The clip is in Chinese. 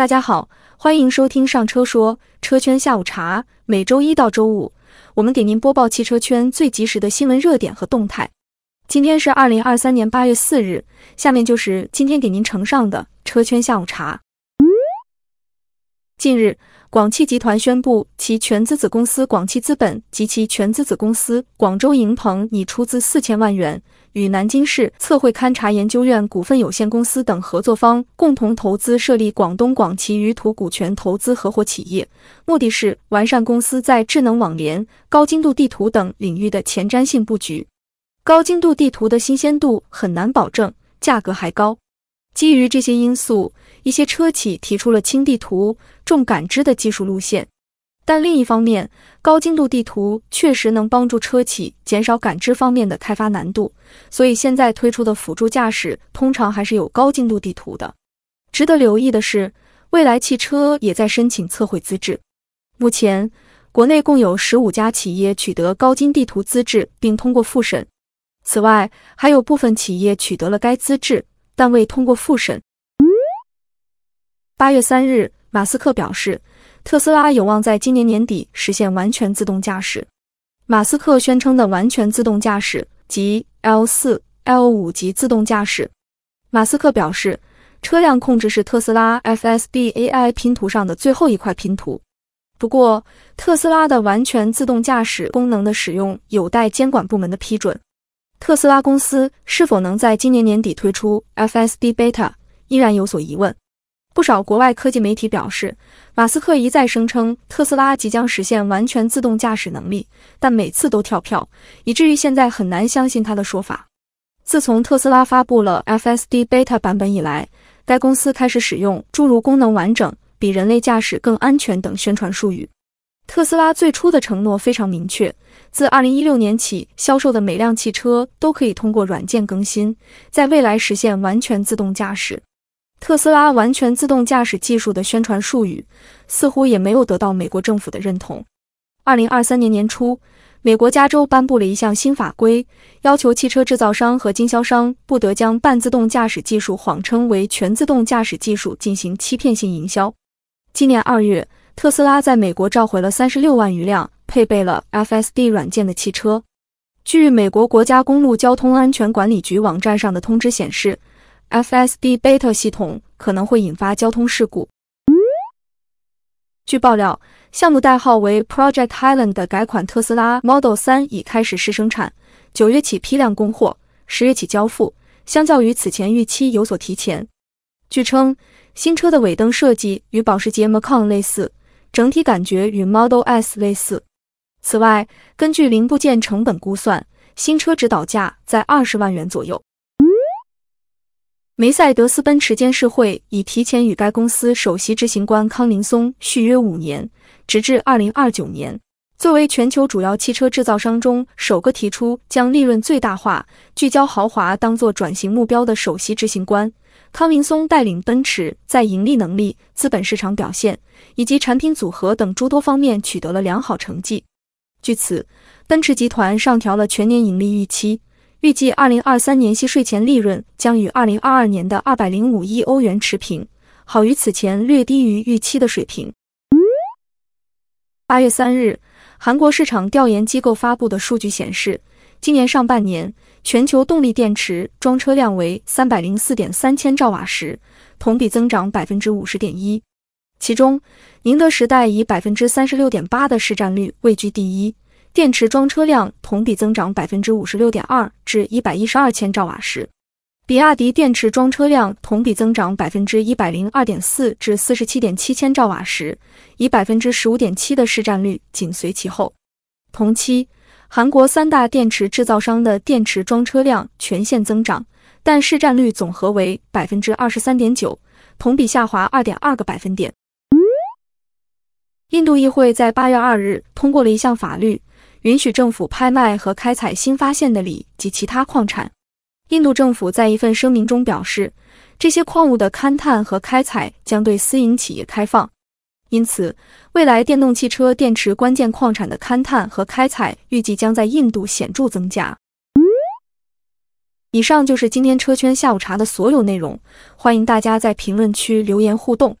大家好，欢迎收听上车说车圈下午茶。每周一到周五，我们给您播报汽车圈最及时的新闻热点和动态。今天是二零二三年八月四日，下面就是今天给您呈上的车圈下午茶。近日。广汽集团宣布，其全资子公司广汽资本及其全资子公司广州盈鹏拟出资四千万元，与南京市测绘勘察研究院股份有限公司等合作方共同投资设立广东广汽余途股权投资合伙企业，目的是完善公司在智能网联、高精度地图等领域的前瞻性布局。高精度地图的新鲜度很难保证，价格还高。基于这些因素，一些车企提出了轻地图、重感知的技术路线。但另一方面，高精度地图确实能帮助车企减少感知方面的开发难度，所以现在推出的辅助驾驶通常还是有高精度地图的。值得留意的是，蔚来汽车也在申请测绘资质。目前，国内共有十五家企业取得高精地图资质并通过复审，此外，还有部分企业取得了该资质。但未通过复审。八月三日，马斯克表示，特斯拉有望在今年年底实现完全自动驾驶。马斯克宣称的完全自动驾驶即 L 四、L 五级自动驾驶。马斯克表示，车辆控制是特斯拉 FSD AI 拼图上的最后一块拼图。不过，特斯拉的完全自动驾驶功能的使用有待监管部门的批准。特斯拉公司是否能在今年年底推出 FSD Beta，依然有所疑问。不少国外科技媒体表示，马斯克一再声称特斯拉即将实现完全自动驾驶能力，但每次都跳票，以至于现在很难相信他的说法。自从特斯拉发布了 FSD Beta 版本以来，该公司开始使用诸如“功能完整”“比人类驾驶更安全”等宣传术语。特斯拉最初的承诺非常明确。自二零一六年起，销售的每辆汽车都可以通过软件更新，在未来实现完全自动驾驶。特斯拉完全自动驾驶技术的宣传术语，似乎也没有得到美国政府的认同。二零二三年年初，美国加州颁布了一项新法规，要求汽车制造商和经销商不得将半自动驾驶技术谎称为全自动驾驶技术进行欺骗性营销。今年二月，特斯拉在美国召回了三十六万余辆。配备了 FSD 软件的汽车。据美国国家公路交通安全管理局网站上的通知显示，FSD Beta 系统可能会引发交通事故。据爆料，项目代号为 Project Highland 的改款特斯拉 Model 3已开始试生产，九月起批量供货，十月起交付，相较于此前预期有所提前。据称，新车的尾灯设计与保时捷 Macan 类似，整体感觉与 Model S 类似。此外，根据零部件成本估算，新车指导价在二十万元左右。梅赛德斯奔驰监事会已提前与该公司首席执行官康林松续约五年，直至二零二九年。作为全球主要汽车制造商中首个提出将利润最大化、聚焦豪华当做转型目标的首席执行官，康林松带领奔驰在盈利能力、资本市场表现以及产品组合等诸多方面取得了良好成绩。据此，奔驰集团上调了全年盈利预期，预计二零二三年息税前利润将与二零二二年的二百零五亿欧元持平，好于此前略低于预期的水平。八月三日，韩国市场调研机构发布的数据显示，今年上半年全球动力电池装车量为三百零四点三千兆瓦时，同比增长百分之五十点一。其中，宁德时代以百分之三十六点八的市占率位居第一，电池装车量同比增长百分之五十六点二至一百一十二千兆瓦时。比亚迪电池装车量同比增长百分之一百零二点四至四十七点七千兆瓦时，以百分之十五点七的市占率紧随其后。同期，韩国三大电池制造商的电池装车量全线增长，但市占率总和为百分之二十三点九，同比下滑二点二个百分点。印度议会在八月二日通过了一项法律，允许政府拍卖和开采新发现的锂及其他矿产。印度政府在一份声明中表示，这些矿物的勘探和开采将对私营企业开放，因此，未来电动汽车电池关键矿产的勘探和开采预计将在印度显著增加。以上就是今天车圈下午茶的所有内容，欢迎大家在评论区留言互动。